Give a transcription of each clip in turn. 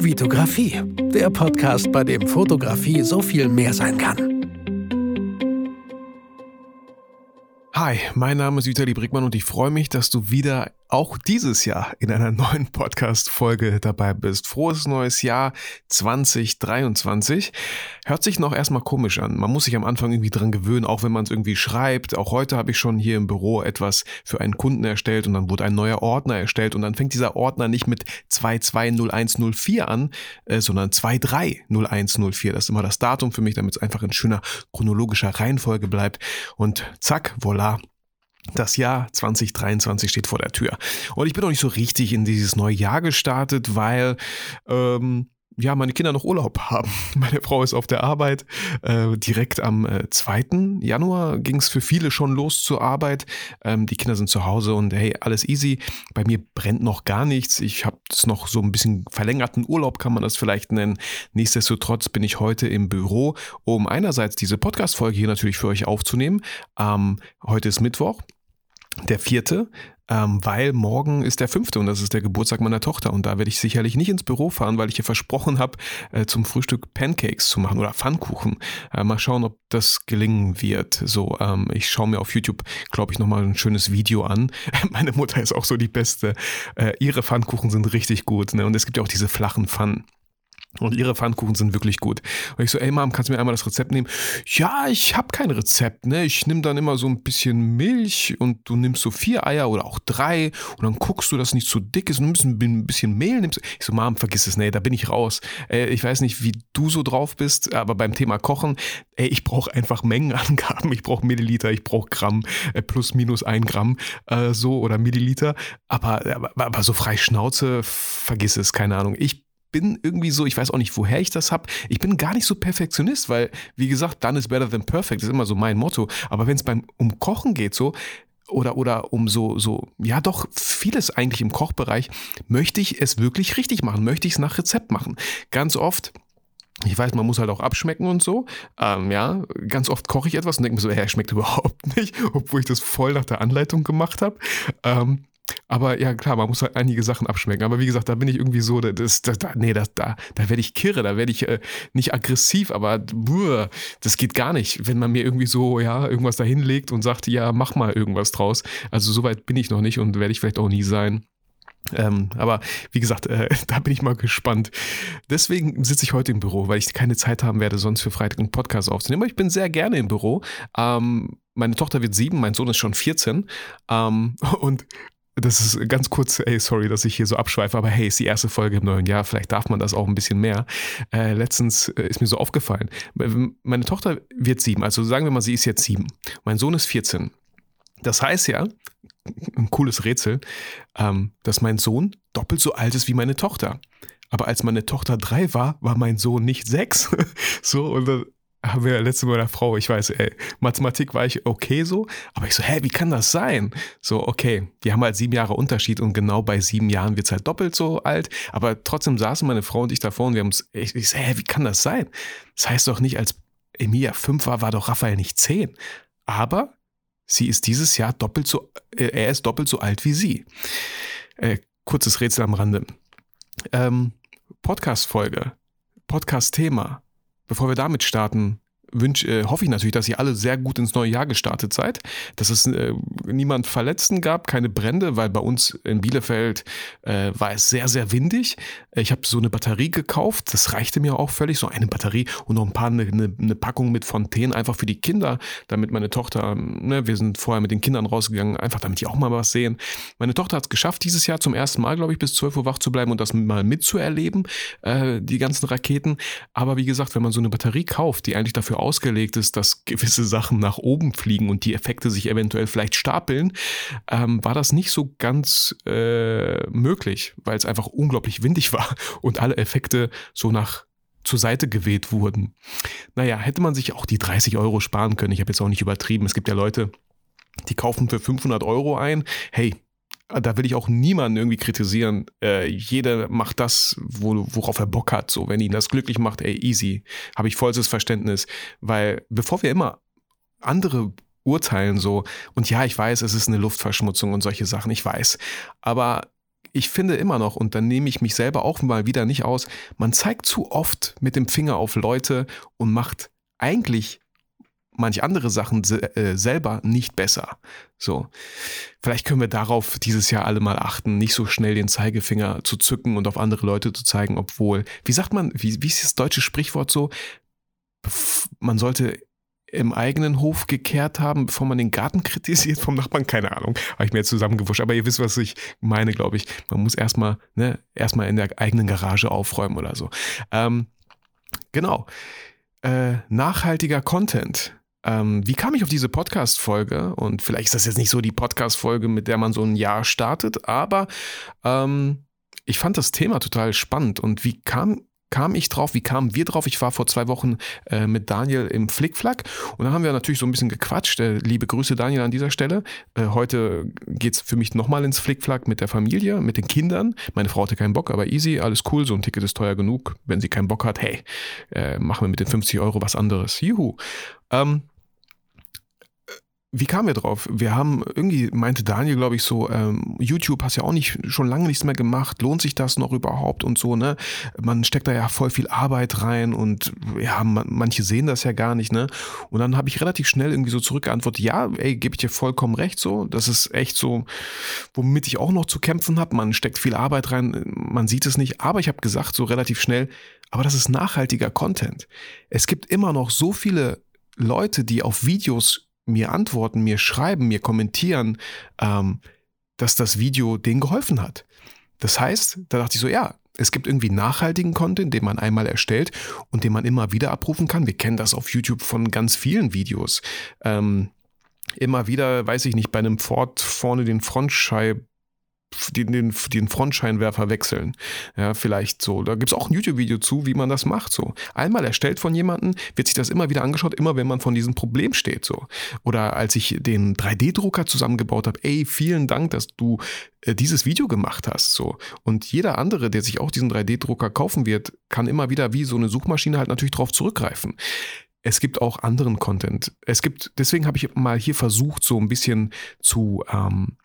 Vitografie, der Podcast, bei dem Fotografie so viel mehr sein kann. Hi, mein Name ist Vitali Brickmann und ich freue mich, dass du wieder auch dieses Jahr in einer neuen Podcast-Folge dabei bist. Frohes neues Jahr 2023. Hört sich noch erstmal komisch an. Man muss sich am Anfang irgendwie dran gewöhnen, auch wenn man es irgendwie schreibt. Auch heute habe ich schon hier im Büro etwas für einen Kunden erstellt und dann wurde ein neuer Ordner erstellt und dann fängt dieser Ordner nicht mit 220104 an, äh, sondern 230104. Das ist immer das Datum für mich, damit es einfach in schöner chronologischer Reihenfolge bleibt. Und zack, voilà, das Jahr 2023 steht vor der Tür. Und ich bin noch nicht so richtig in dieses neue Jahr gestartet, weil ähm, ja, meine Kinder noch Urlaub haben. Meine Frau ist auf der Arbeit. Äh, direkt am äh, 2. Januar ging es für viele schon los zur Arbeit. Ähm, die Kinder sind zu Hause und hey, alles easy. Bei mir brennt noch gar nichts. Ich habe es noch so ein bisschen verlängerten Urlaub, kann man das vielleicht nennen. Nichtsdestotrotz bin ich heute im Büro, um einerseits diese Podcast-Folge hier natürlich für euch aufzunehmen. Ähm, heute ist Mittwoch der vierte, ähm, weil morgen ist der fünfte und das ist der Geburtstag meiner Tochter und da werde ich sicherlich nicht ins Büro fahren, weil ich ihr versprochen habe, äh, zum Frühstück Pancakes zu machen oder Pfannkuchen. Äh, mal schauen, ob das gelingen wird. So, ähm, ich schaue mir auf YouTube, glaube ich, nochmal ein schönes Video an. Meine Mutter ist auch so die Beste. Äh, ihre Pfannkuchen sind richtig gut ne? und es gibt ja auch diese flachen Pfannen. Und ihre Pfannkuchen sind wirklich gut. Und ich so, ey Mom, kannst du mir einmal das Rezept nehmen? Ja, ich habe kein Rezept, ne? Ich nehme dann immer so ein bisschen Milch und du nimmst so vier Eier oder auch drei und dann guckst du, dass es nicht zu dick ist und nimmst ein bisschen Mehl. Nimmst. Ich so, Mom, vergiss es, nee, da bin ich raus. Äh, ich weiß nicht, wie du so drauf bist, aber beim Thema Kochen, ey, ich brauche einfach Mengenangaben. Ich brauche Milliliter, ich brauche Gramm, äh, plus minus ein Gramm, äh, so oder Milliliter. Aber, aber, aber so frei Schnauze, vergiss es, keine Ahnung. Ich bin irgendwie so, ich weiß auch nicht, woher ich das habe. Ich bin gar nicht so Perfektionist, weil, wie gesagt, done is better than perfect, ist immer so mein Motto. Aber wenn es beim um Kochen geht, so, oder, oder um so, so, ja doch, vieles eigentlich im Kochbereich, möchte ich es wirklich richtig machen, möchte ich es nach Rezept machen. Ganz oft. Ich weiß, man muss halt auch abschmecken und so. Ähm, ja, ganz oft koche ich etwas und denke mir so, er schmeckt überhaupt nicht, obwohl ich das voll nach der Anleitung gemacht habe. Ähm, aber ja, klar, man muss halt einige Sachen abschmecken. Aber wie gesagt, da bin ich irgendwie so, das, das, da, nee, das, da, da werde ich kirre, da werde ich äh, nicht aggressiv, aber buh, das geht gar nicht, wenn man mir irgendwie so, ja, irgendwas da hinlegt und sagt, ja, mach mal irgendwas draus. Also soweit bin ich noch nicht und werde ich vielleicht auch nie sein. Ähm, aber wie gesagt, äh, da bin ich mal gespannt. Deswegen sitze ich heute im Büro, weil ich keine Zeit haben werde, sonst für Freitag einen Podcast aufzunehmen. Aber ich bin sehr gerne im Büro. Ähm, meine Tochter wird sieben, mein Sohn ist schon 14. Ähm, und das ist ganz kurz, ey, sorry, dass ich hier so abschweife, aber hey, ist die erste Folge im neuen Jahr, vielleicht darf man das auch ein bisschen mehr. Äh, letztens äh, ist mir so aufgefallen, meine Tochter wird sieben, also sagen wir mal, sie ist jetzt sieben. Mein Sohn ist 14. Das heißt ja, ein cooles Rätsel, ähm, dass mein Sohn doppelt so alt ist wie meine Tochter. Aber als meine Tochter drei war, war mein Sohn nicht sechs. so, und haben wir letzte Mal der Frau, ich weiß, ey, Mathematik war ich okay so, aber ich so, hä, wie kann das sein? So, okay, wir haben halt sieben Jahre Unterschied und genau bei sieben Jahren wird es halt doppelt so alt, aber trotzdem saßen meine Frau und ich davor und wir haben es, ich, ich so, hä, wie kann das sein? Das heißt doch nicht, als Emilia fünf war, war doch Raphael nicht zehn. Aber sie ist dieses Jahr doppelt so, äh, er ist doppelt so alt wie sie. Äh, kurzes Rätsel am Rande. Ähm, Podcast-Folge, Podcast-Thema Bevor wir damit starten, wünsch, äh, hoffe ich natürlich, dass ihr alle sehr gut ins neue Jahr gestartet seid, dass es äh, niemand Verletzten gab, keine Brände, weil bei uns in Bielefeld äh, war es sehr, sehr windig. Ich habe so eine Batterie gekauft, das reichte mir auch völlig, so eine Batterie und noch ein paar, eine, eine, eine Packung mit Fontänen, einfach für die Kinder, damit meine Tochter, ne, wir sind vorher mit den Kindern rausgegangen, einfach damit die auch mal was sehen. Meine Tochter hat es geschafft, dieses Jahr zum ersten Mal, glaube ich, bis 12 Uhr wach zu bleiben und das mal mitzuerleben, äh, die ganzen Raketen. Aber wie gesagt, wenn man so eine Batterie kauft, die eigentlich dafür ausgelegt ist, dass gewisse Sachen nach oben fliegen und die Effekte sich eventuell vielleicht stapeln, ähm, war das nicht so ganz äh, möglich, weil es einfach unglaublich windig war und alle Effekte so nach zur Seite geweht wurden. Naja, hätte man sich auch die 30 Euro sparen können. Ich habe jetzt auch nicht übertrieben. Es gibt ja Leute, die kaufen für 500 Euro ein. Hey, da will ich auch niemanden irgendwie kritisieren. Äh, jeder macht das, wo, worauf er Bock hat. So, wenn ihn das glücklich macht, ey, easy. Habe ich vollstes Verständnis. Weil bevor wir immer andere urteilen so, und ja, ich weiß, es ist eine Luftverschmutzung und solche Sachen, ich weiß. Aber ich finde immer noch, und dann nehme ich mich selber auch mal wieder nicht aus, man zeigt zu oft mit dem Finger auf Leute und macht eigentlich manch andere Sachen äh, selber nicht besser. So, vielleicht können wir darauf dieses Jahr alle mal achten, nicht so schnell den Zeigefinger zu zücken und auf andere Leute zu zeigen, obwohl, wie sagt man, wie, wie ist das deutsche Sprichwort so? Man sollte im eigenen Hof gekehrt haben, bevor man den Garten kritisiert vom Nachbarn, keine Ahnung, habe ich mir jetzt zusammengewuscht, aber ihr wisst, was ich meine, glaube ich. Man muss erstmal, ne, erstmal in der eigenen Garage aufräumen oder so. Ähm, genau. Äh, nachhaltiger Content. Ähm, wie kam ich auf diese Podcast-Folge? Und vielleicht ist das jetzt nicht so die Podcast-Folge, mit der man so ein Jahr startet, aber ähm, ich fand das Thema total spannend. Und wie kam kam ich drauf, wie kamen wir drauf? Ich war vor zwei Wochen äh, mit Daniel im Flickflack und dann haben wir natürlich so ein bisschen gequatscht. Äh, liebe Grüße Daniel an dieser Stelle. Äh, heute geht es für mich nochmal ins Flickflack mit der Familie, mit den Kindern. Meine Frau hatte keinen Bock, aber easy, alles cool, so ein Ticket ist teuer genug. Wenn sie keinen Bock hat, hey, äh, machen wir mit den 50 Euro was anderes. Juhu. Ähm, wie kamen wir drauf? Wir haben irgendwie, meinte Daniel, glaube ich, so, ähm, YouTube hast ja auch nicht schon lange nichts mehr gemacht. Lohnt sich das noch überhaupt und so, ne? Man steckt da ja voll viel Arbeit rein und ja, man, manche sehen das ja gar nicht, ne? Und dann habe ich relativ schnell irgendwie so zurückgeantwortet, ja, ey, gebe ich dir vollkommen recht so. Das ist echt so, womit ich auch noch zu kämpfen habe. Man steckt viel Arbeit rein, man sieht es nicht, aber ich habe gesagt, so relativ schnell, aber das ist nachhaltiger Content. Es gibt immer noch so viele Leute, die auf Videos mir antworten, mir schreiben, mir kommentieren, ähm, dass das Video denen geholfen hat. Das heißt, da dachte ich so, ja, es gibt irgendwie nachhaltigen Content, den man einmal erstellt und den man immer wieder abrufen kann. Wir kennen das auf YouTube von ganz vielen Videos. Ähm, immer wieder, weiß ich nicht, bei einem Ford vorne den Frontscheibe den, den, den Frontscheinwerfer wechseln. Ja, vielleicht so. Da gibt es auch ein YouTube-Video zu, wie man das macht. So. Einmal erstellt von jemandem, wird sich das immer wieder angeschaut, immer wenn man von diesem Problem steht. So. Oder als ich den 3D-Drucker zusammengebaut habe, ey, vielen Dank, dass du äh, dieses Video gemacht hast. So. Und jeder andere, der sich auch diesen 3D-Drucker kaufen wird, kann immer wieder wie so eine Suchmaschine halt natürlich drauf zurückgreifen es gibt auch anderen Content. Es gibt, deswegen habe ich mal hier versucht, so ein bisschen zu ähm,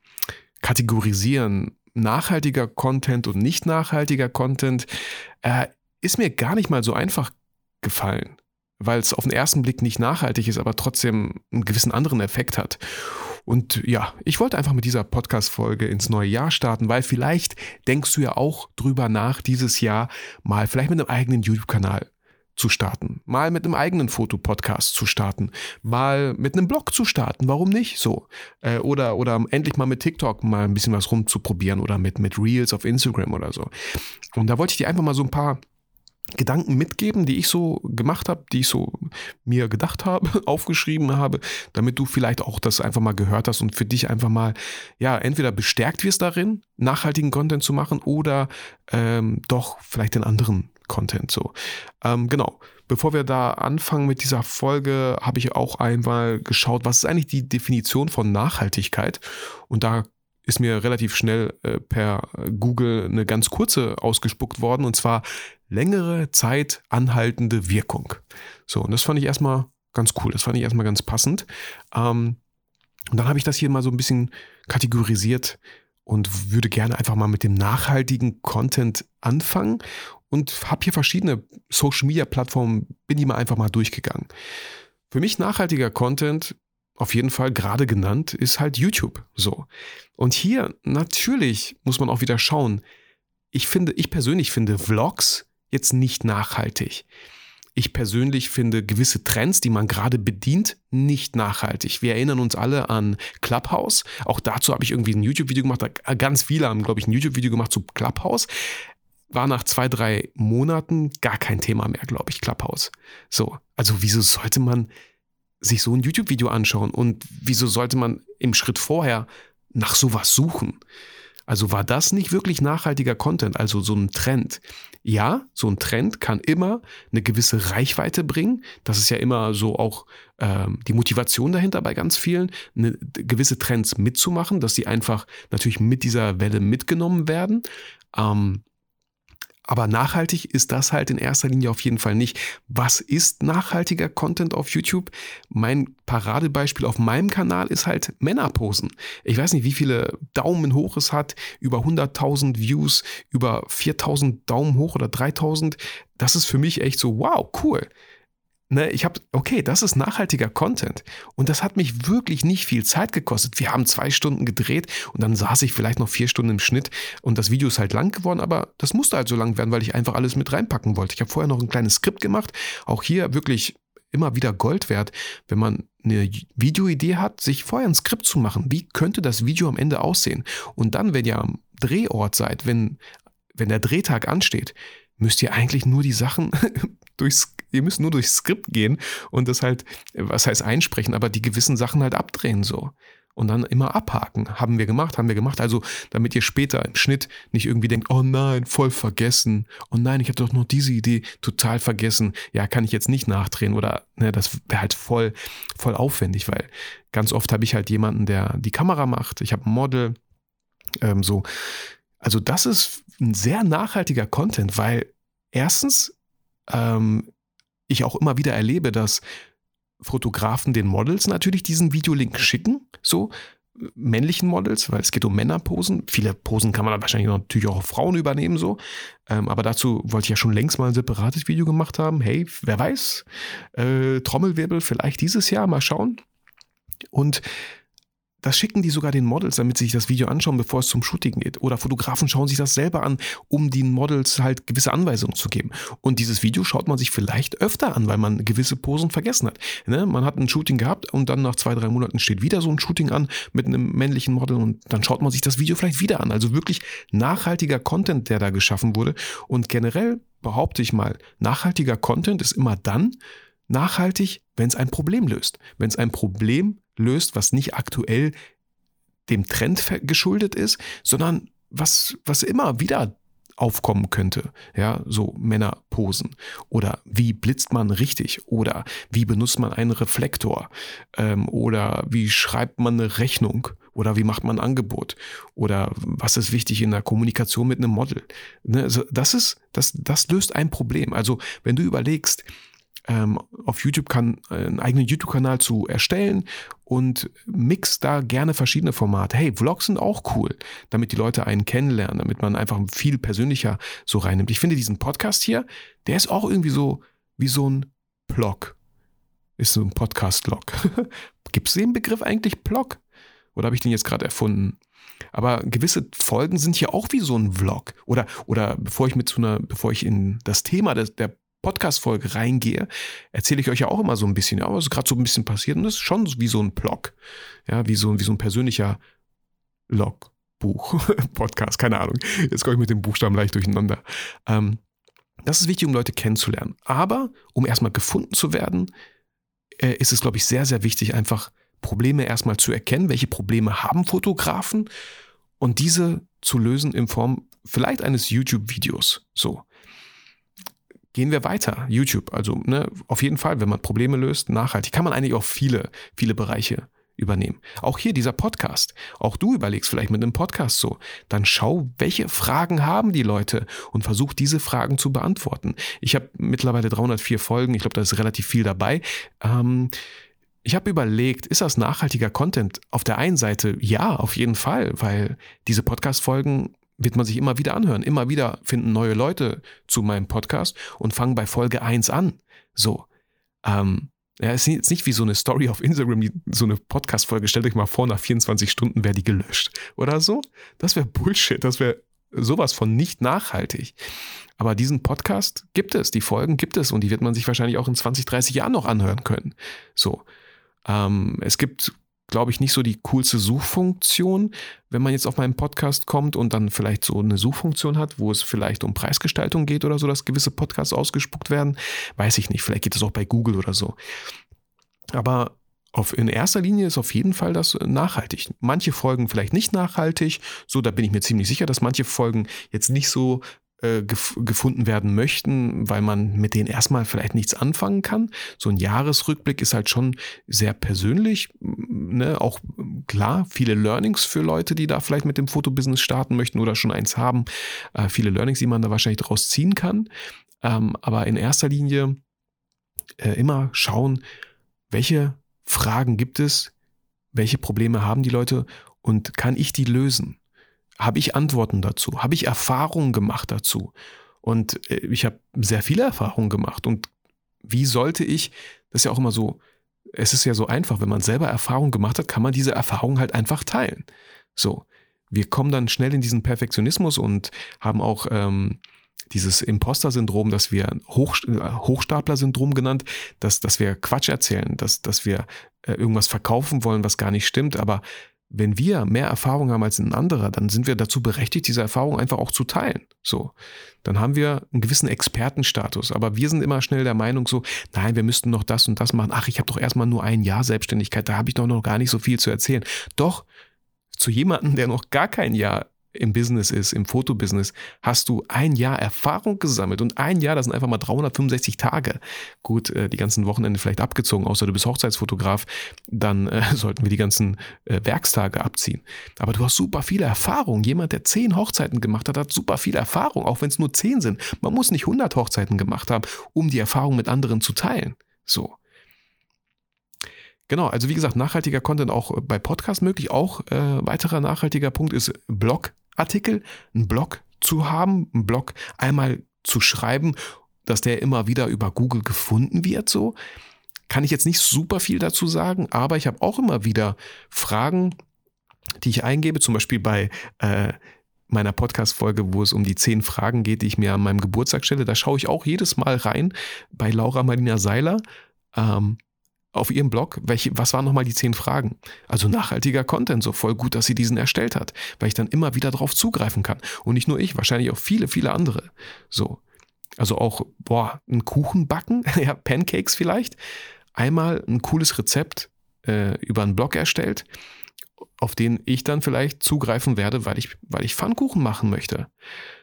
kategorisieren, nachhaltiger Content und nicht nachhaltiger Content, äh, ist mir gar nicht mal so einfach gefallen, weil es auf den ersten Blick nicht nachhaltig ist, aber trotzdem einen gewissen anderen Effekt hat. Und ja, ich wollte einfach mit dieser Podcast-Folge ins neue Jahr starten, weil vielleicht denkst du ja auch drüber nach, dieses Jahr mal vielleicht mit einem eigenen YouTube-Kanal zu starten, mal mit einem eigenen Fotopodcast zu starten, mal mit einem Blog zu starten, warum nicht so? Äh, oder, oder endlich mal mit TikTok mal ein bisschen was rumzuprobieren oder mit, mit Reels auf Instagram oder so. Und da wollte ich dir einfach mal so ein paar Gedanken mitgeben, die ich so gemacht habe, die ich so mir gedacht habe, aufgeschrieben habe, damit du vielleicht auch das einfach mal gehört hast und für dich einfach mal, ja, entweder bestärkt wirst darin, nachhaltigen Content zu machen oder ähm, doch vielleicht den anderen Content so. Ähm, genau. Bevor wir da anfangen mit dieser Folge, habe ich auch einmal geschaut, was ist eigentlich die Definition von Nachhaltigkeit? Und da ist mir relativ schnell äh, per Google eine ganz kurze ausgespuckt worden, und zwar längere Zeit anhaltende Wirkung. So, und das fand ich erstmal ganz cool, das fand ich erstmal ganz passend. Ähm, und dann habe ich das hier mal so ein bisschen kategorisiert und würde gerne einfach mal mit dem nachhaltigen Content anfangen und habe hier verschiedene Social Media Plattformen, bin die mal einfach mal durchgegangen. Für mich nachhaltiger Content, auf jeden Fall gerade genannt, ist halt YouTube so. Und hier natürlich muss man auch wieder schauen. Ich finde, ich persönlich finde Vlogs jetzt nicht nachhaltig. Ich persönlich finde gewisse Trends, die man gerade bedient, nicht nachhaltig. Wir erinnern uns alle an Clubhouse. Auch dazu habe ich irgendwie ein YouTube-Video gemacht. Ganz viele haben, glaube ich, ein YouTube-Video gemacht zu Clubhouse war nach zwei, drei Monaten gar kein Thema mehr, glaube ich, Clubhouse. So, also wieso sollte man sich so ein YouTube-Video anschauen und wieso sollte man im Schritt vorher nach sowas suchen? Also war das nicht wirklich nachhaltiger Content, also so ein Trend? Ja, so ein Trend kann immer eine gewisse Reichweite bringen. Das ist ja immer so auch ähm, die Motivation dahinter bei ganz vielen, eine, gewisse Trends mitzumachen, dass sie einfach natürlich mit dieser Welle mitgenommen werden. Ähm, Aber nachhaltig ist das halt in erster Linie auf jeden Fall nicht. Was ist nachhaltiger Content auf YouTube? Mein Paradebeispiel auf meinem Kanal ist halt Männerposen. Ich weiß nicht, wie viele Daumen hoch es hat, über 100.000 Views, über 4.000 Daumen hoch oder 3.000. Das ist für mich echt so, wow, cool ne, ich habe, okay, das ist nachhaltiger Content. Und das hat mich wirklich nicht viel Zeit gekostet. Wir haben zwei Stunden gedreht und dann saß ich vielleicht noch vier Stunden im Schnitt und das Video ist halt lang geworden, aber das musste halt so lang werden, weil ich einfach alles mit reinpacken wollte. Ich habe vorher noch ein kleines Skript gemacht. Auch hier wirklich immer wieder Gold wert, wenn man eine Videoidee hat, sich vorher ein Skript zu machen. Wie könnte das Video am Ende aussehen? Und dann, wenn ihr am Drehort seid, wenn, wenn der Drehtag ansteht, müsst ihr eigentlich nur die Sachen durchs, ihr müsst nur durchs Skript gehen und das halt, was heißt einsprechen, aber die gewissen Sachen halt abdrehen so. Und dann immer abhaken. Haben wir gemacht, haben wir gemacht. Also, damit ihr später im Schnitt nicht irgendwie denkt, oh nein, voll vergessen. Oh nein, ich hatte doch noch diese Idee total vergessen. Ja, kann ich jetzt nicht nachdrehen oder, ne, das wäre halt voll, voll aufwendig, weil ganz oft habe ich halt jemanden, der die Kamera macht. Ich habe ein Model, ähm, so. Also, das ist ein sehr nachhaltiger Content, weil erstens ähm, ich auch immer wieder erlebe, dass Fotografen den Models natürlich diesen Videolink schicken, so männlichen Models, weil es geht um Männerposen. Viele Posen kann man wahrscheinlich natürlich auch auf Frauen übernehmen, so. Ähm, aber dazu wollte ich ja schon längst mal ein separates Video gemacht haben. Hey, wer weiß, äh, Trommelwirbel vielleicht dieses Jahr, mal schauen. Und das schicken die sogar den Models, damit sie sich das Video anschauen, bevor es zum Shooting geht. Oder Fotografen schauen sich das selber an, um den Models halt gewisse Anweisungen zu geben. Und dieses Video schaut man sich vielleicht öfter an, weil man gewisse Posen vergessen hat. Ne? Man hat ein Shooting gehabt und dann nach zwei, drei Monaten steht wieder so ein Shooting an mit einem männlichen Model und dann schaut man sich das Video vielleicht wieder an. Also wirklich nachhaltiger Content, der da geschaffen wurde. Und generell behaupte ich mal, nachhaltiger Content ist immer dann nachhaltig, wenn es ein Problem löst. Wenn es ein Problem löst, was nicht aktuell dem Trend geschuldet ist, sondern was, was immer wieder aufkommen könnte. Ja, so Männerposen. Oder wie blitzt man richtig? Oder wie benutzt man einen Reflektor? Ähm, oder wie schreibt man eine Rechnung? Oder wie macht man ein Angebot? Oder was ist wichtig in der Kommunikation mit einem Model? Ne, also das ist, das, das löst ein Problem. Also wenn du überlegst, ähm, auf YouTube kann, äh, einen eigenen YouTube-Kanal zu erstellen und mix da gerne verschiedene Formate. Hey, Vlogs sind auch cool, damit die Leute einen kennenlernen, damit man einfach viel persönlicher so reinnimmt. Ich finde diesen Podcast hier, der ist auch irgendwie so wie so ein Blog. Ist so ein Podcast-Log. Gibt es den Begriff eigentlich Blog? Oder habe ich den jetzt gerade erfunden? Aber gewisse Folgen sind hier auch wie so ein Vlog. Oder, oder bevor ich mit so einer, bevor ich in das Thema des, der Podcast-Folge reingehe, erzähle ich euch ja auch immer so ein bisschen, ja, was gerade so ein bisschen passiert. Und das ist schon wie so ein Blog. Ja, wie so, wie so ein persönlicher Logbuch, Podcast, keine Ahnung. Jetzt komme ich mit dem Buchstaben leicht durcheinander. Ähm, das ist wichtig, um Leute kennenzulernen. Aber um erstmal gefunden zu werden, äh, ist es, glaube ich, sehr, sehr wichtig, einfach Probleme erstmal zu erkennen. Welche Probleme haben Fotografen? Und diese zu lösen in Form vielleicht eines YouTube-Videos. So. Gehen wir weiter. YouTube, also ne, auf jeden Fall, wenn man Probleme löst, nachhaltig, kann man eigentlich auch viele, viele Bereiche übernehmen. Auch hier dieser Podcast. Auch du überlegst vielleicht mit einem Podcast so. Dann schau, welche Fragen haben die Leute und versuch diese Fragen zu beantworten. Ich habe mittlerweile 304 Folgen. Ich glaube, da ist relativ viel dabei. Ähm, ich habe überlegt, ist das nachhaltiger Content? Auf der einen Seite ja, auf jeden Fall, weil diese Podcast-Folgen wird man sich immer wieder anhören. Immer wieder finden neue Leute zu meinem Podcast und fangen bei Folge 1 an. So. Ähm, ja, es ist nicht wie so eine Story auf Instagram, so eine Podcast-Folge. Stellt euch mal vor, nach 24 Stunden wäre die gelöscht. Oder so. Das wäre Bullshit. Das wäre sowas von nicht nachhaltig. Aber diesen Podcast gibt es, die Folgen gibt es und die wird man sich wahrscheinlich auch in 20, 30 Jahren noch anhören können. So. Ähm, es gibt glaube ich, nicht so die coolste Suchfunktion, wenn man jetzt auf meinen Podcast kommt und dann vielleicht so eine Suchfunktion hat, wo es vielleicht um Preisgestaltung geht oder so, dass gewisse Podcasts ausgespuckt werden. Weiß ich nicht, vielleicht geht es auch bei Google oder so. Aber auf, in erster Linie ist auf jeden Fall das nachhaltig. Manche Folgen vielleicht nicht nachhaltig, so da bin ich mir ziemlich sicher, dass manche Folgen jetzt nicht so äh, gef gefunden werden möchten, weil man mit denen erstmal vielleicht nichts anfangen kann. So ein Jahresrückblick ist halt schon sehr persönlich, ne? auch klar, viele Learnings für Leute, die da vielleicht mit dem Fotobusiness starten möchten oder schon eins haben, äh, viele Learnings, die man da wahrscheinlich draus ziehen kann. Ähm, aber in erster Linie äh, immer schauen, welche Fragen gibt es, welche Probleme haben die Leute und kann ich die lösen? Habe ich Antworten dazu? Habe ich Erfahrungen gemacht dazu? Und äh, ich habe sehr viele Erfahrungen gemacht. Und wie sollte ich, das ist ja auch immer so, es ist ja so einfach, wenn man selber Erfahrungen gemacht hat, kann man diese Erfahrungen halt einfach teilen. So, wir kommen dann schnell in diesen Perfektionismus und haben auch ähm, dieses Imposter-Syndrom, das wir Hoch, äh, Hochstapler-Syndrom genannt, dass, dass wir Quatsch erzählen, dass, dass wir äh, irgendwas verkaufen wollen, was gar nicht stimmt. Aber wenn wir mehr Erfahrung haben als ein anderer, dann sind wir dazu berechtigt, diese Erfahrung einfach auch zu teilen. So, dann haben wir einen gewissen Expertenstatus. Aber wir sind immer schnell der Meinung so, nein, wir müssten noch das und das machen. Ach, ich habe doch erstmal nur ein Jahr Selbstständigkeit, da habe ich doch noch gar nicht so viel zu erzählen. Doch, zu jemandem, der noch gar kein Jahr im Business ist, im Fotobusiness, hast du ein Jahr Erfahrung gesammelt und ein Jahr, das sind einfach mal 365 Tage. Gut, äh, die ganzen Wochenende vielleicht abgezogen, außer du bist Hochzeitsfotograf, dann äh, sollten wir die ganzen äh, Werkstage abziehen. Aber du hast super viele Erfahrung. Jemand, der zehn Hochzeiten gemacht hat, hat super viel Erfahrung, auch wenn es nur zehn sind. Man muss nicht 100 Hochzeiten gemacht haben, um die Erfahrung mit anderen zu teilen. So. Genau, also wie gesagt, nachhaltiger Content auch bei Podcasts möglich. Auch äh, weiterer nachhaltiger Punkt ist Blog Artikel, einen Blog zu haben, einen Blog einmal zu schreiben, dass der immer wieder über Google gefunden wird, so. Kann ich jetzt nicht super viel dazu sagen, aber ich habe auch immer wieder Fragen, die ich eingebe, zum Beispiel bei äh, meiner Podcast-Folge, wo es um die zehn Fragen geht, die ich mir an meinem Geburtstag stelle. Da schaue ich auch jedes Mal rein bei Laura Marina Seiler. Ähm, auf ihrem Blog, welche, was waren nochmal die zehn Fragen? Also nachhaltiger Content, so voll gut, dass sie diesen erstellt hat, weil ich dann immer wieder drauf zugreifen kann. Und nicht nur ich, wahrscheinlich auch viele, viele andere. So. Also auch, boah, einen Kuchen backen, ja, Pancakes vielleicht. Einmal ein cooles Rezept äh, über einen Blog erstellt, auf den ich dann vielleicht zugreifen werde, weil ich, weil ich Pfannkuchen machen möchte.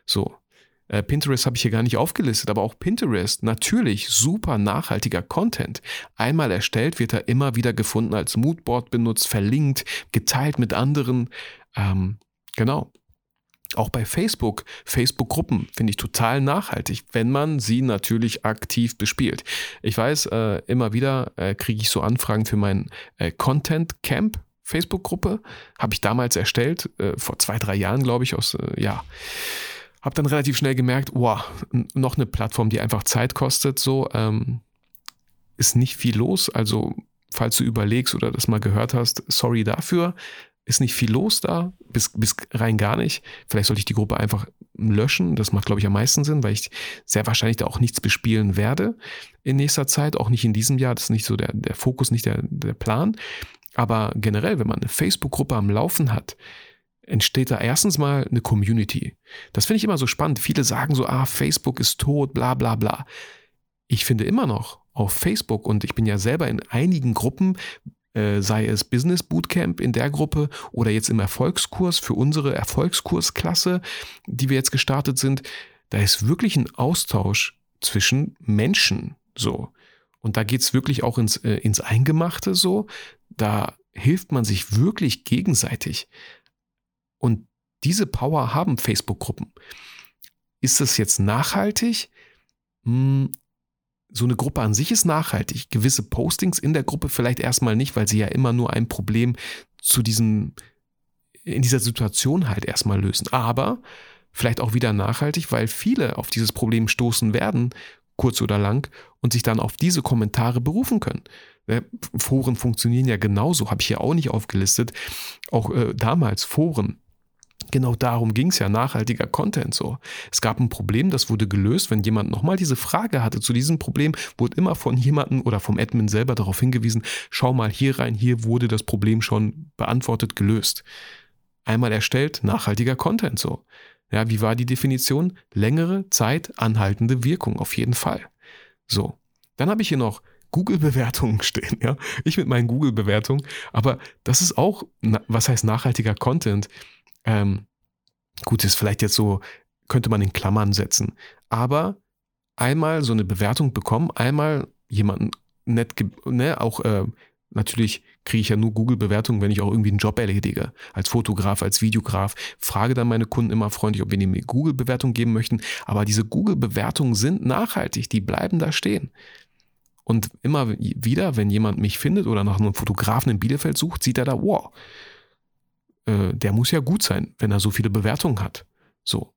So. Äh, Pinterest habe ich hier gar nicht aufgelistet, aber auch Pinterest, natürlich super nachhaltiger Content. Einmal erstellt, wird er immer wieder gefunden, als Moodboard benutzt, verlinkt, geteilt mit anderen. Ähm, genau. Auch bei Facebook, Facebook-Gruppen finde ich total nachhaltig, wenn man sie natürlich aktiv bespielt. Ich weiß, äh, immer wieder äh, kriege ich so Anfragen für mein äh, Content Camp. Facebook-Gruppe habe ich damals erstellt, äh, vor zwei, drei Jahren, glaube ich, aus, äh, ja, habe dann relativ schnell gemerkt, wow, noch eine Plattform, die einfach Zeit kostet, so ähm, ist nicht viel los. Also falls du überlegst oder das mal gehört hast, sorry dafür, ist nicht viel los da, bis, bis rein gar nicht. Vielleicht sollte ich die Gruppe einfach löschen. Das macht, glaube ich, am meisten Sinn, weil ich sehr wahrscheinlich da auch nichts bespielen werde in nächster Zeit, auch nicht in diesem Jahr. Das ist nicht so der, der Fokus, nicht der, der Plan. Aber generell, wenn man eine Facebook-Gruppe am Laufen hat, entsteht da erstens mal eine Community. Das finde ich immer so spannend. Viele sagen so, ah, Facebook ist tot, bla bla bla. Ich finde immer noch auf Facebook und ich bin ja selber in einigen Gruppen, äh, sei es Business Bootcamp in der Gruppe oder jetzt im Erfolgskurs für unsere Erfolgskursklasse, die wir jetzt gestartet sind, da ist wirklich ein Austausch zwischen Menschen so. Und da geht es wirklich auch ins, äh, ins Eingemachte so. Da hilft man sich wirklich gegenseitig. Und diese Power haben Facebook-Gruppen. Ist das jetzt nachhaltig? Hm, so eine Gruppe an sich ist nachhaltig. Gewisse Postings in der Gruppe vielleicht erstmal nicht, weil sie ja immer nur ein Problem zu diesem, in dieser Situation halt erstmal lösen. Aber vielleicht auch wieder nachhaltig, weil viele auf dieses Problem stoßen werden, kurz oder lang, und sich dann auf diese Kommentare berufen können. Ne, Foren funktionieren ja genauso, habe ich hier auch nicht aufgelistet. Auch äh, damals Foren Genau darum ging es ja, nachhaltiger Content so. Es gab ein Problem, das wurde gelöst. Wenn jemand nochmal diese Frage hatte zu diesem Problem, wurde immer von jemandem oder vom Admin selber darauf hingewiesen, schau mal hier rein, hier wurde das Problem schon beantwortet, gelöst. Einmal erstellt, nachhaltiger Content so. Ja, wie war die Definition? Längere Zeit anhaltende Wirkung, auf jeden Fall. So. Dann habe ich hier noch Google-Bewertungen stehen, ja. Ich mit meinen Google-Bewertungen. Aber das ist auch, was heißt nachhaltiger Content? Ähm, gut, ist vielleicht jetzt so könnte man in Klammern setzen. Aber einmal so eine Bewertung bekommen, einmal jemanden nett, ne, auch äh, natürlich kriege ich ja nur Google-Bewertungen, wenn ich auch irgendwie einen Job erledige. Als Fotograf, als Videograf. Frage dann meine Kunden immer freundlich, ob wir mir Google-Bewertungen geben möchten. Aber diese Google-Bewertungen sind nachhaltig, die bleiben da stehen. Und immer wieder, wenn jemand mich findet oder nach einem Fotografen in Bielefeld sucht, sieht er da, wow, äh, der muss ja gut sein, wenn er so viele Bewertungen hat. So.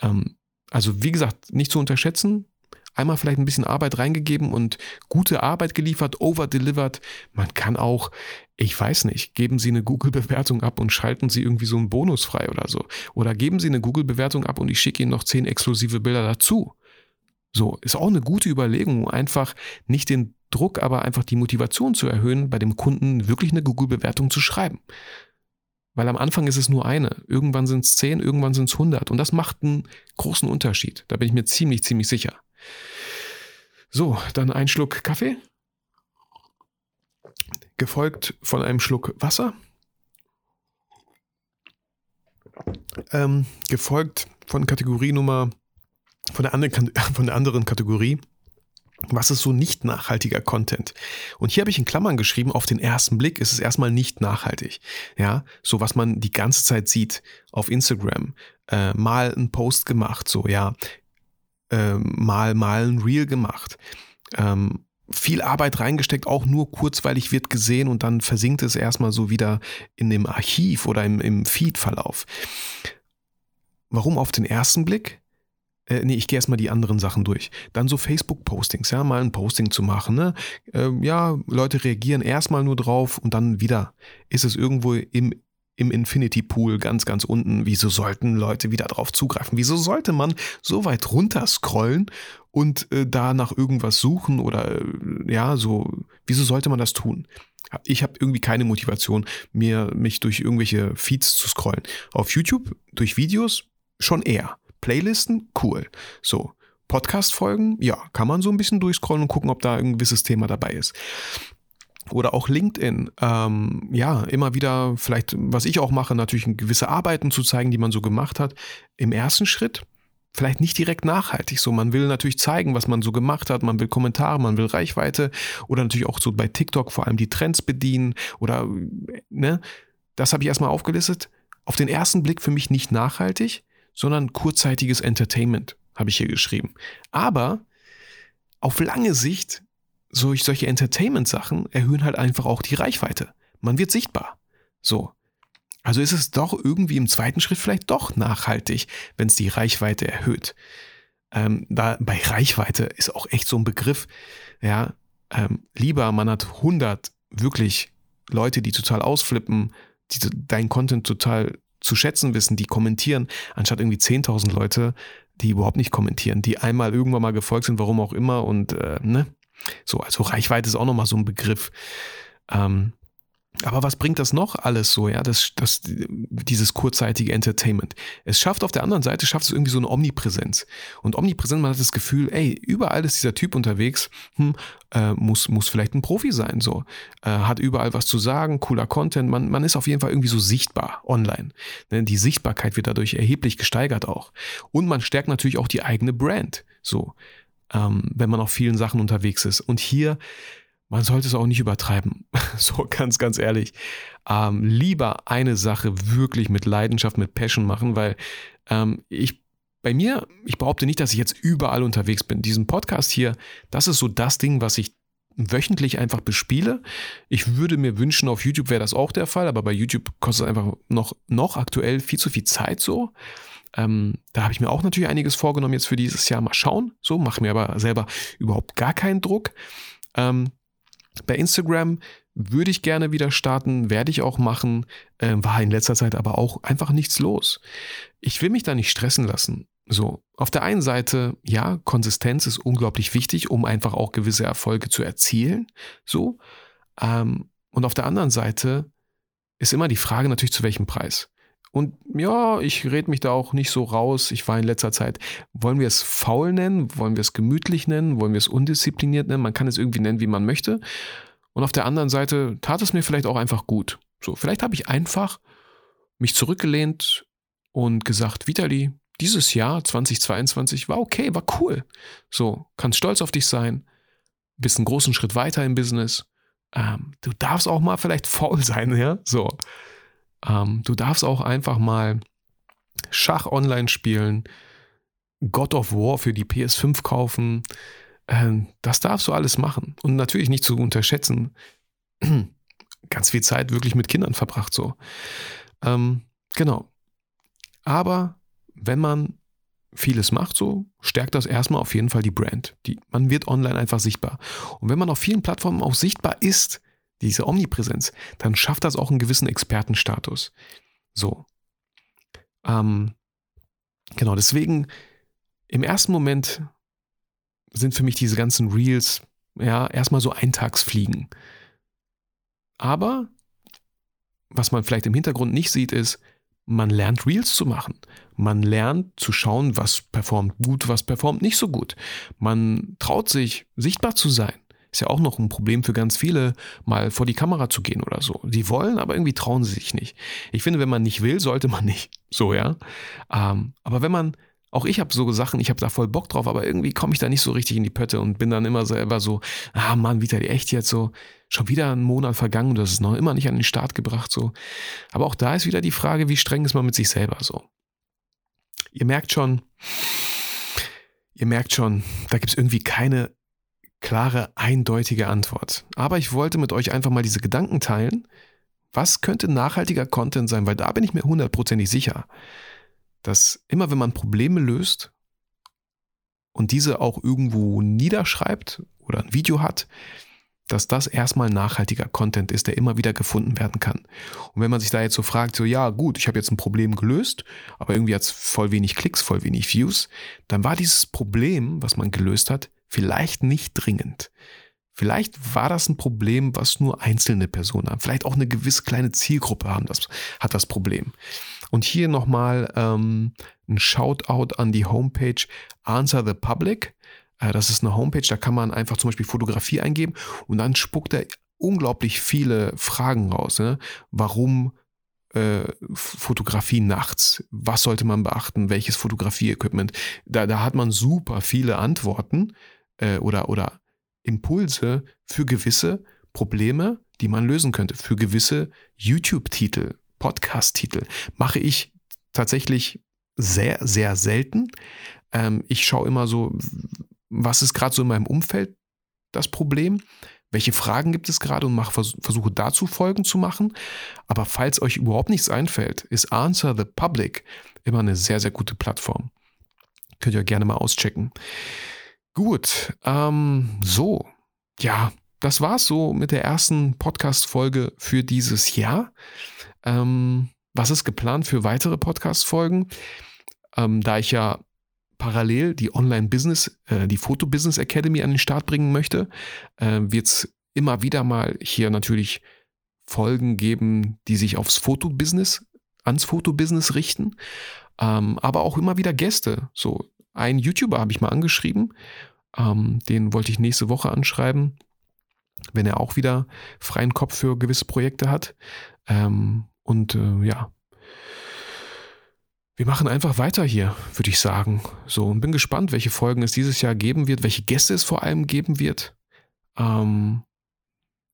Ähm, also wie gesagt, nicht zu unterschätzen, einmal vielleicht ein bisschen Arbeit reingegeben und gute Arbeit geliefert, overdelivered. Man kann auch, ich weiß nicht, geben Sie eine Google-Bewertung ab und schalten Sie irgendwie so einen Bonus frei oder so. Oder geben Sie eine Google-Bewertung ab und ich schicke Ihnen noch zehn exklusive Bilder dazu. So, ist auch eine gute Überlegung, einfach nicht den Druck, aber einfach die Motivation zu erhöhen, bei dem Kunden wirklich eine Google-Bewertung zu schreiben. Weil am Anfang ist es nur eine, irgendwann sind es zehn, irgendwann sind es hundert. Und das macht einen großen Unterschied. Da bin ich mir ziemlich, ziemlich sicher. So, dann ein Schluck Kaffee, gefolgt von einem Schluck Wasser, ähm, gefolgt von Kategorie Nummer, von der, anderen, von der anderen Kategorie, was ist so nicht nachhaltiger Content? Und hier habe ich in Klammern geschrieben, auf den ersten Blick ist es erstmal nicht nachhaltig. Ja, so was man die ganze Zeit sieht auf Instagram, äh, mal einen Post gemacht, so ja, ähm, mal, mal ein Reel gemacht. Ähm, viel Arbeit reingesteckt, auch nur kurzweilig wird gesehen und dann versinkt es erstmal so wieder in dem Archiv oder im, im Feed-Verlauf. Warum auf den ersten Blick? Äh, nee, ich gehe erstmal die anderen Sachen durch. Dann so Facebook-Postings, ja, mal ein Posting zu machen. Ne? Äh, ja, Leute reagieren erstmal nur drauf und dann wieder ist es irgendwo im im Infinity Pool ganz, ganz unten. Wieso sollten Leute wieder drauf zugreifen? Wieso sollte man so weit runter scrollen und äh, da nach irgendwas suchen oder äh, ja, so, wieso sollte man das tun? Ich habe irgendwie keine Motivation, mir mich durch irgendwelche Feeds zu scrollen. Auf YouTube durch Videos schon eher. Playlisten cool. So Podcast-Folgen, ja, kann man so ein bisschen durchscrollen und gucken, ob da ein gewisses Thema dabei ist oder auch LinkedIn, ähm, ja, immer wieder vielleicht, was ich auch mache, natürlich gewisse Arbeiten zu zeigen, die man so gemacht hat. Im ersten Schritt vielleicht nicht direkt nachhaltig. So, man will natürlich zeigen, was man so gemacht hat, man will Kommentare, man will Reichweite oder natürlich auch so bei TikTok vor allem die Trends bedienen oder, ne, das habe ich erstmal aufgelistet. Auf den ersten Blick für mich nicht nachhaltig, sondern kurzzeitiges Entertainment, habe ich hier geschrieben. Aber auf lange Sicht solch, solche Entertainment-Sachen erhöhen halt einfach auch die Reichweite. Man wird sichtbar. So. Also ist es doch irgendwie im zweiten Schritt vielleicht doch nachhaltig, wenn es die Reichweite erhöht. Ähm, da bei Reichweite ist auch echt so ein Begriff, ja, ähm, lieber man hat 100 wirklich Leute, die total ausflippen, die dein Content total zu schätzen wissen, die kommentieren, anstatt irgendwie 10.000 Leute, die überhaupt nicht kommentieren, die einmal irgendwann mal gefolgt sind, warum auch immer und äh, ne, so, also Reichweite ist auch nochmal so ein Begriff. Ähm, aber was bringt das noch alles so, ja, das, das, dieses kurzzeitige Entertainment? Es schafft auf der anderen Seite, schafft es irgendwie so eine Omnipräsenz. Und omnipräsent, man hat das Gefühl, ey, überall ist dieser Typ unterwegs, hm, äh, muss, muss vielleicht ein Profi sein, so. Äh, hat überall was zu sagen, cooler Content, man, man ist auf jeden Fall irgendwie so sichtbar online. Ne? Die Sichtbarkeit wird dadurch erheblich gesteigert auch. Und man stärkt natürlich auch die eigene Brand, so ähm, wenn man auf vielen Sachen unterwegs ist. Und hier, man sollte es auch nicht übertreiben. so ganz, ganz ehrlich. Ähm, lieber eine Sache wirklich mit Leidenschaft, mit Passion machen, weil ähm, ich bei mir, ich behaupte nicht, dass ich jetzt überall unterwegs bin. Diesen Podcast hier, das ist so das Ding, was ich wöchentlich einfach bespiele. Ich würde mir wünschen, auf YouTube wäre das auch der Fall, aber bei YouTube kostet es einfach noch, noch aktuell viel zu viel Zeit so. Ähm, da habe ich mir auch natürlich einiges vorgenommen jetzt für dieses Jahr. Mal schauen. So, mache mir aber selber überhaupt gar keinen Druck. Ähm, bei Instagram würde ich gerne wieder starten, werde ich auch machen, äh, war in letzter Zeit aber auch einfach nichts los. Ich will mich da nicht stressen lassen. So, auf der einen Seite, ja, Konsistenz ist unglaublich wichtig, um einfach auch gewisse Erfolge zu erzielen. So. Ähm, und auf der anderen Seite ist immer die Frage natürlich, zu welchem Preis. Und ja, ich rede mich da auch nicht so raus. Ich war in letzter Zeit, wollen wir es faul nennen? Wollen wir es gemütlich nennen? Wollen wir es undiszipliniert nennen? Man kann es irgendwie nennen, wie man möchte. Und auf der anderen Seite tat es mir vielleicht auch einfach gut. So, vielleicht habe ich einfach mich zurückgelehnt und gesagt, Vitali, dieses Jahr 2022 war okay, war cool. So, kannst stolz auf dich sein, bist einen großen Schritt weiter im Business. Ähm, du darfst auch mal vielleicht faul sein, ja, so. Ähm, du darfst auch einfach mal Schach online spielen, God of War für die PS5 kaufen. Ähm, das darfst du alles machen. Und natürlich nicht zu unterschätzen, ganz viel Zeit wirklich mit Kindern verbracht, so. Ähm, genau. Aber wenn man vieles macht, so stärkt das erstmal auf jeden Fall die Brand. Die, man wird online einfach sichtbar. Und wenn man auf vielen Plattformen auch sichtbar ist, diese Omnipräsenz, dann schafft das auch einen gewissen Expertenstatus. So. Ähm, genau, deswegen im ersten Moment sind für mich diese ganzen Reels ja erstmal so Eintagsfliegen. Aber was man vielleicht im Hintergrund nicht sieht, ist, man lernt Reels zu machen. Man lernt zu schauen, was performt gut, was performt nicht so gut. Man traut sich, sichtbar zu sein. Ist ja auch noch ein Problem für ganz viele, mal vor die Kamera zu gehen oder so. Die wollen, aber irgendwie trauen sie sich nicht. Ich finde, wenn man nicht will, sollte man nicht. So, ja. Ähm, aber wenn man auch ich habe so Sachen, ich habe da voll Bock drauf, aber irgendwie komme ich da nicht so richtig in die Pötte und bin dann immer selber so, ah Mann, wieder echt jetzt so, schon wieder ein Monat vergangen und das ist noch immer nicht an den Start gebracht so. Aber auch da ist wieder die Frage, wie streng ist man mit sich selber so. Ihr merkt schon, ihr merkt schon, da gibt es irgendwie keine klare, eindeutige Antwort. Aber ich wollte mit euch einfach mal diese Gedanken teilen. Was könnte nachhaltiger Content sein? Weil da bin ich mir hundertprozentig sicher dass immer wenn man Probleme löst und diese auch irgendwo niederschreibt oder ein Video hat, dass das erstmal nachhaltiger Content ist, der immer wieder gefunden werden kann. Und wenn man sich da jetzt so fragt, so ja gut, ich habe jetzt ein Problem gelöst, aber irgendwie hat es voll wenig Klicks, voll wenig Views, dann war dieses Problem, was man gelöst hat, vielleicht nicht dringend. Vielleicht war das ein Problem, was nur einzelne Personen haben. Vielleicht auch eine gewisse kleine Zielgruppe haben das, hat das Problem. Und hier nochmal ähm, ein Shoutout an die Homepage Answer the Public. Äh, das ist eine Homepage, da kann man einfach zum Beispiel Fotografie eingeben und dann spuckt er unglaublich viele Fragen raus. Ne? Warum äh, Fotografie nachts? Was sollte man beachten? Welches Fotografie-Equipment? Da, da hat man super viele Antworten äh, oder, oder Impulse für gewisse Probleme, die man lösen könnte, für gewisse YouTube-Titel, Podcast-Titel. Mache ich tatsächlich sehr, sehr selten. Ähm, ich schaue immer so, was ist gerade so in meinem Umfeld das Problem? Welche Fragen gibt es gerade und mache, versuche dazu Folgen zu machen. Aber falls euch überhaupt nichts einfällt, ist Answer the Public immer eine sehr, sehr gute Plattform. Könnt ihr gerne mal auschecken. Gut, ähm, so, ja, das war's so mit der ersten Podcast-Folge für dieses Jahr. Ähm, was ist geplant für weitere Podcast-Folgen? Ähm, da ich ja parallel die Online-Business, äh, die Foto-Business Academy an den Start bringen möchte, äh, wird es immer wieder mal hier natürlich Folgen geben, die sich aufs Foto-Business, ans Foto-Business richten, ähm, aber auch immer wieder Gäste. So, ein YouTuber habe ich mal angeschrieben. Ähm, den wollte ich nächste Woche anschreiben, wenn er auch wieder freien Kopf für gewisse Projekte hat. Ähm, und äh, ja, wir machen einfach weiter hier, würde ich sagen. So, und bin gespannt, welche Folgen es dieses Jahr geben wird, welche Gäste es vor allem geben wird. Ähm,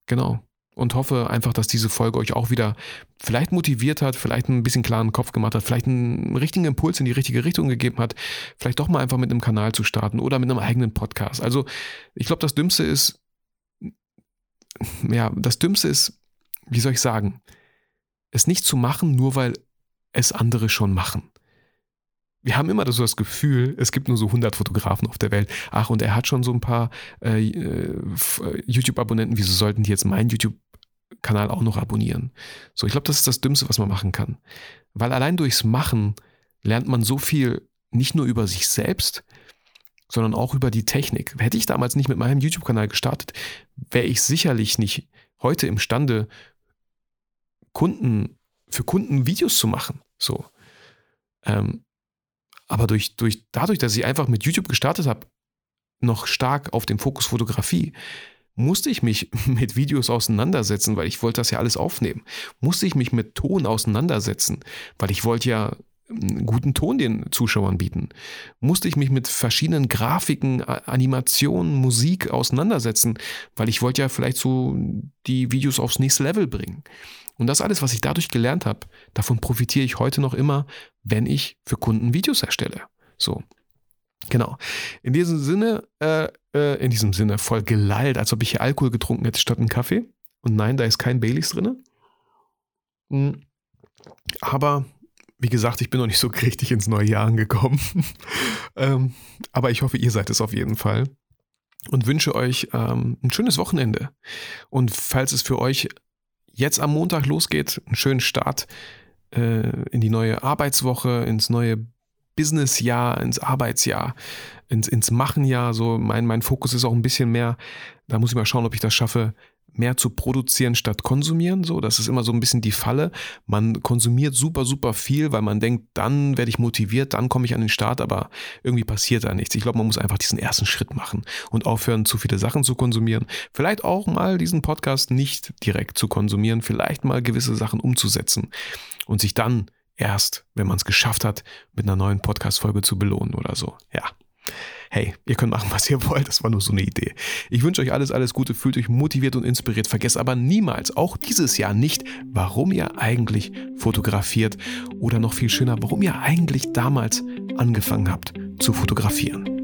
genau und hoffe einfach, dass diese Folge euch auch wieder vielleicht motiviert hat, vielleicht ein bisschen klaren Kopf gemacht hat, vielleicht einen richtigen Impuls in die richtige Richtung gegeben hat, vielleicht doch mal einfach mit einem Kanal zu starten oder mit einem eigenen Podcast. Also ich glaube, das Dümmste ist, ja, das Dümmste ist, wie soll ich sagen, es nicht zu machen, nur weil es andere schon machen wir haben immer so das Gefühl, es gibt nur so 100 Fotografen auf der Welt. Ach, und er hat schon so ein paar äh, äh YouTube-Abonnenten. Wieso sollten die jetzt meinen YouTube-Kanal auch noch abonnieren? So, ich glaube, das ist das Dümmste, was man machen kann. Weil allein durchs Machen lernt man so viel nicht nur über sich selbst, sondern auch über die Technik. Hätte ich damals nicht mit meinem YouTube-Kanal gestartet, wäre ich sicherlich nicht heute imstande, Kunden, für Kunden Videos zu machen. So. Ähm, aber durch, durch, dadurch, dass ich einfach mit YouTube gestartet habe, noch stark auf dem Fokus Fotografie, musste ich mich mit Videos auseinandersetzen, weil ich wollte das ja alles aufnehmen. Musste ich mich mit Ton auseinandersetzen, weil ich wollte ja einen guten Ton den Zuschauern bieten? Musste ich mich mit verschiedenen Grafiken, Animationen, Musik auseinandersetzen, weil ich wollte ja vielleicht so die Videos aufs nächste Level bringen. Und das alles, was ich dadurch gelernt habe, davon profitiere ich heute noch immer, wenn ich für Kunden Videos erstelle. So. Genau. In diesem Sinne, äh, äh, in diesem Sinne voll gelallt, als ob ich hier Alkohol getrunken hätte statt einen Kaffee. Und nein, da ist kein Baileys drin. Hm. Aber wie gesagt, ich bin noch nicht so richtig ins neue Jahr angekommen. ähm, aber ich hoffe, ihr seid es auf jeden Fall. Und wünsche euch ähm, ein schönes Wochenende. Und falls es für euch jetzt am Montag losgeht, einen schönen Start äh, in die neue Arbeitswoche, ins neue Businessjahr, ins Arbeitsjahr, ins, ins Machenjahr. So mein, mein Fokus ist auch ein bisschen mehr, da muss ich mal schauen, ob ich das schaffe, mehr zu produzieren statt konsumieren. So, das ist immer so ein bisschen die Falle. Man konsumiert super, super viel, weil man denkt, dann werde ich motiviert, dann komme ich an den Start, aber irgendwie passiert da nichts. Ich glaube, man muss einfach diesen ersten Schritt machen und aufhören, zu viele Sachen zu konsumieren. Vielleicht auch mal diesen Podcast nicht direkt zu konsumieren, vielleicht mal gewisse Sachen umzusetzen und sich dann erst, wenn man es geschafft hat, mit einer neuen Podcast-Folge zu belohnen oder so. Ja hey, ihr könnt machen, was ihr wollt. Das war nur so eine Idee. Ich wünsche euch alles, alles Gute, fühlt euch motiviert und inspiriert. Vergesst aber niemals, auch dieses Jahr nicht, warum ihr eigentlich fotografiert oder noch viel schöner, warum ihr eigentlich damals angefangen habt zu fotografieren.